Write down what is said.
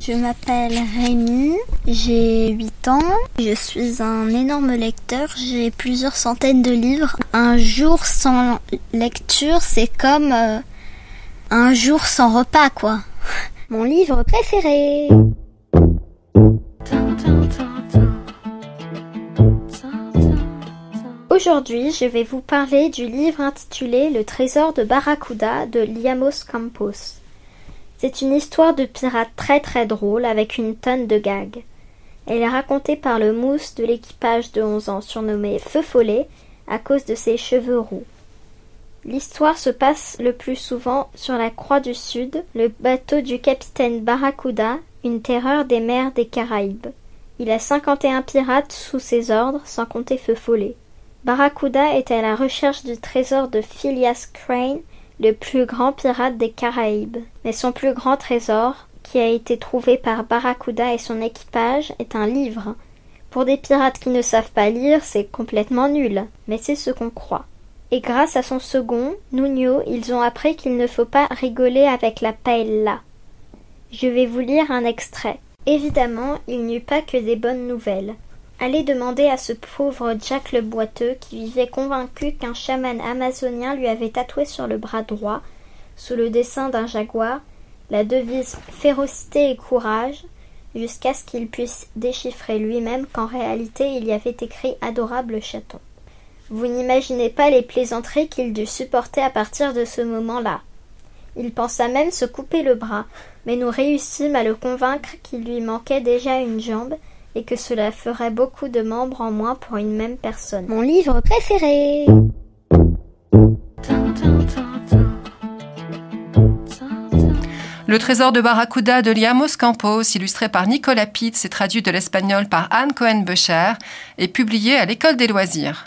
Je m'appelle Rémi, j'ai 8 ans, je suis un énorme lecteur, j'ai plusieurs centaines de livres. Un jour sans lecture, c'est comme euh, un jour sans repas, quoi. Mon livre préféré. Aujourd'hui, je vais vous parler du livre intitulé Le trésor de Barracuda de Liamos Campos. C'est une histoire de pirate très très drôle avec une tonne de gags. Elle est racontée par le mousse de l'équipage de 11 ans surnommé Feu Follet à cause de ses cheveux roux. L'histoire se passe le plus souvent sur la Croix du Sud, le bateau du capitaine Barracuda, une terreur des mers des Caraïbes. Il a 51 pirates sous ses ordres, sans compter Feu Follet. Barracuda est à la recherche du trésor de Phileas Crane, le plus grand pirate des Caraïbes. Mais son plus grand trésor, qui a été trouvé par Barracuda et son équipage, est un livre. Pour des pirates qui ne savent pas lire, c'est complètement nul, mais c'est ce qu'on croit. Et grâce à son second, Nuno, ils ont appris qu'il ne faut pas rigoler avec la paella. Je vais vous lire un extrait. Évidemment, il n'y eut pas que des bonnes nouvelles. Allez demander à ce pauvre Jack le boiteux qui vivait convaincu qu'un chaman amazonien lui avait tatoué sur le bras droit, sous le dessin d'un jaguar, la devise férocité et courage, jusqu'à ce qu'il puisse déchiffrer lui-même qu'en réalité il y avait écrit adorable chaton. Vous n'imaginez pas les plaisanteries qu'il dut supporter à partir de ce moment-là. Il pensa même se couper le bras, mais nous réussîmes à le convaincre qu'il lui manquait déjà une jambe et que cela ferait beaucoup de membres en moins pour une même personne. Mon livre préféré Le trésor de Barracuda de Liamos Campos, illustré par Nicolas Pitts et traduit de l'espagnol par Anne Cohen-Becher, est publié à l'École des loisirs.